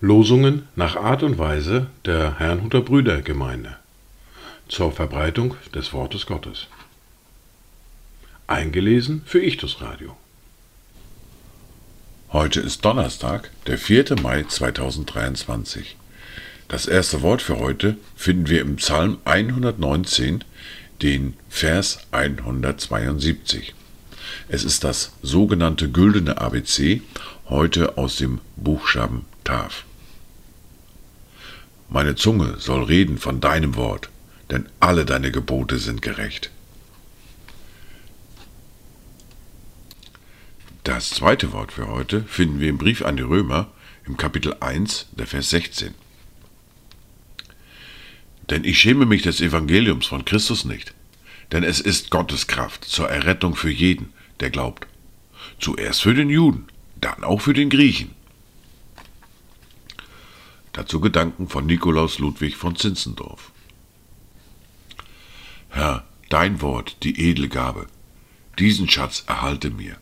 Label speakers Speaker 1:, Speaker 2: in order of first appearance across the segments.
Speaker 1: Losungen nach Art und Weise der Herrnhuter Brüdergemeinde zur Verbreitung des Wortes Gottes. Eingelesen für Ichtus Radio.
Speaker 2: Heute ist Donnerstag, der 4. Mai 2023. Das erste Wort für heute finden wir im Psalm 119, den Vers 172. Es ist das sogenannte güldene ABC, heute aus dem Buchstaben Taf. Meine Zunge soll reden von deinem Wort, denn alle deine Gebote sind gerecht. Das zweite Wort für heute finden wir im Brief an die Römer im Kapitel 1, der Vers 16. Denn ich schäme mich des Evangeliums von Christus nicht, denn es ist Gottes Kraft zur Errettung für jeden, der glaubt. Zuerst für den Juden, dann auch für den Griechen. Dazu Gedanken von Nikolaus Ludwig von Zinzendorf. Herr, dein Wort, die edle Gabe, diesen Schatz erhalte mir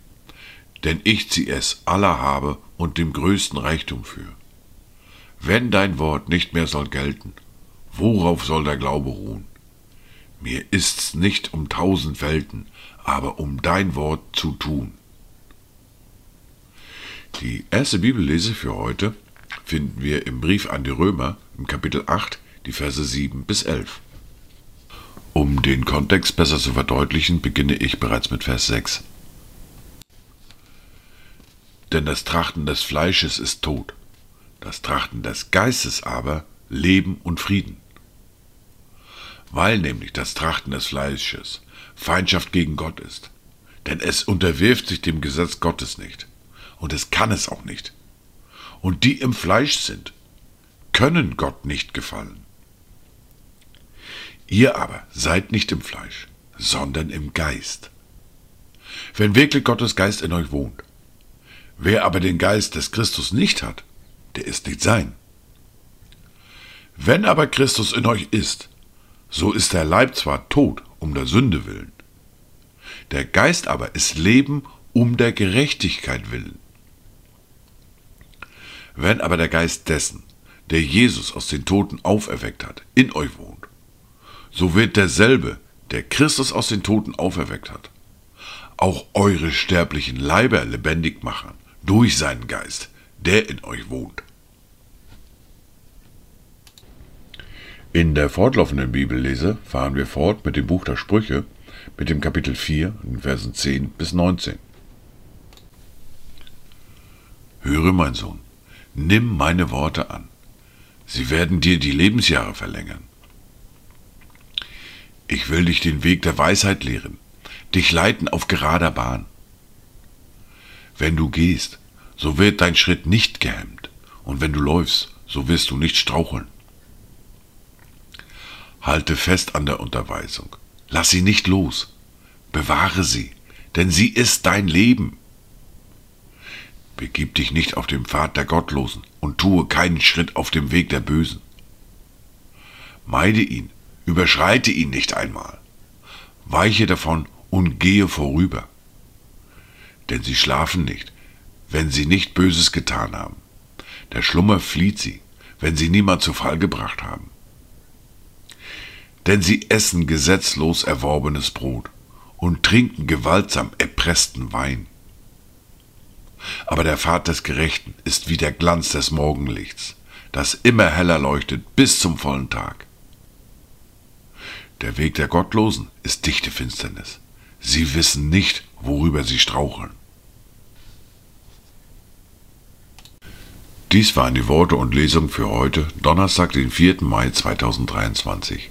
Speaker 2: denn ich zieh es aller habe und dem größten Reichtum für. Wenn dein Wort nicht mehr soll gelten, worauf soll der Glaube ruhen? Mir ist's nicht um tausend Welten, aber um dein Wort zu tun. Die erste Bibellese für heute finden wir im Brief an die Römer im Kapitel 8, die Verse 7 bis 11. Um den Kontext besser zu verdeutlichen, beginne ich bereits mit Vers 6. Denn das Trachten des Fleisches ist Tod, das Trachten des Geistes aber Leben und Frieden. Weil nämlich das Trachten des Fleisches Feindschaft gegen Gott ist, denn es unterwirft sich dem Gesetz Gottes nicht, und es kann es auch nicht. Und die im Fleisch sind, können Gott nicht gefallen. Ihr aber seid nicht im Fleisch, sondern im Geist. Wenn wirklich Gottes Geist in euch wohnt, Wer aber den Geist des Christus nicht hat, der ist nicht sein. Wenn aber Christus in euch ist, so ist der Leib zwar tot um der Sünde willen, der Geist aber ist Leben um der Gerechtigkeit willen. Wenn aber der Geist dessen, der Jesus aus den Toten auferweckt hat, in euch wohnt, so wird derselbe, der Christus aus den Toten auferweckt hat, auch eure sterblichen Leiber lebendig machen durch seinen Geist, der in euch wohnt. In der fortlaufenden Bibellese fahren wir fort mit dem Buch der Sprüche, mit dem Kapitel 4, in Versen 10 bis 19. Höre, mein Sohn, nimm meine Worte an. Sie werden dir die Lebensjahre verlängern. Ich will dich den Weg der Weisheit lehren, dich leiten auf gerader Bahn. Wenn du gehst, so wird dein Schritt nicht gehemmt, und wenn du läufst, so wirst du nicht straucheln. Halte fest an der Unterweisung, lass sie nicht los, bewahre sie, denn sie ist dein Leben. Begib dich nicht auf dem Pfad der Gottlosen und tue keinen Schritt auf dem Weg der Bösen. Meide ihn, überschreite ihn nicht einmal. Weiche davon und gehe vorüber denn sie schlafen nicht, wenn sie nicht Böses getan haben. Der Schlummer flieht sie, wenn sie niemand zu Fall gebracht haben. Denn sie essen gesetzlos erworbenes Brot und trinken gewaltsam erpressten Wein. Aber der Pfad des Gerechten ist wie der Glanz des Morgenlichts, das immer heller leuchtet bis zum vollen Tag. Der Weg der Gottlosen ist dichte Finsternis. Sie wissen nicht, worüber sie straucheln. Dies waren die Worte und Lesungen für heute, Donnerstag, den 4. Mai 2023.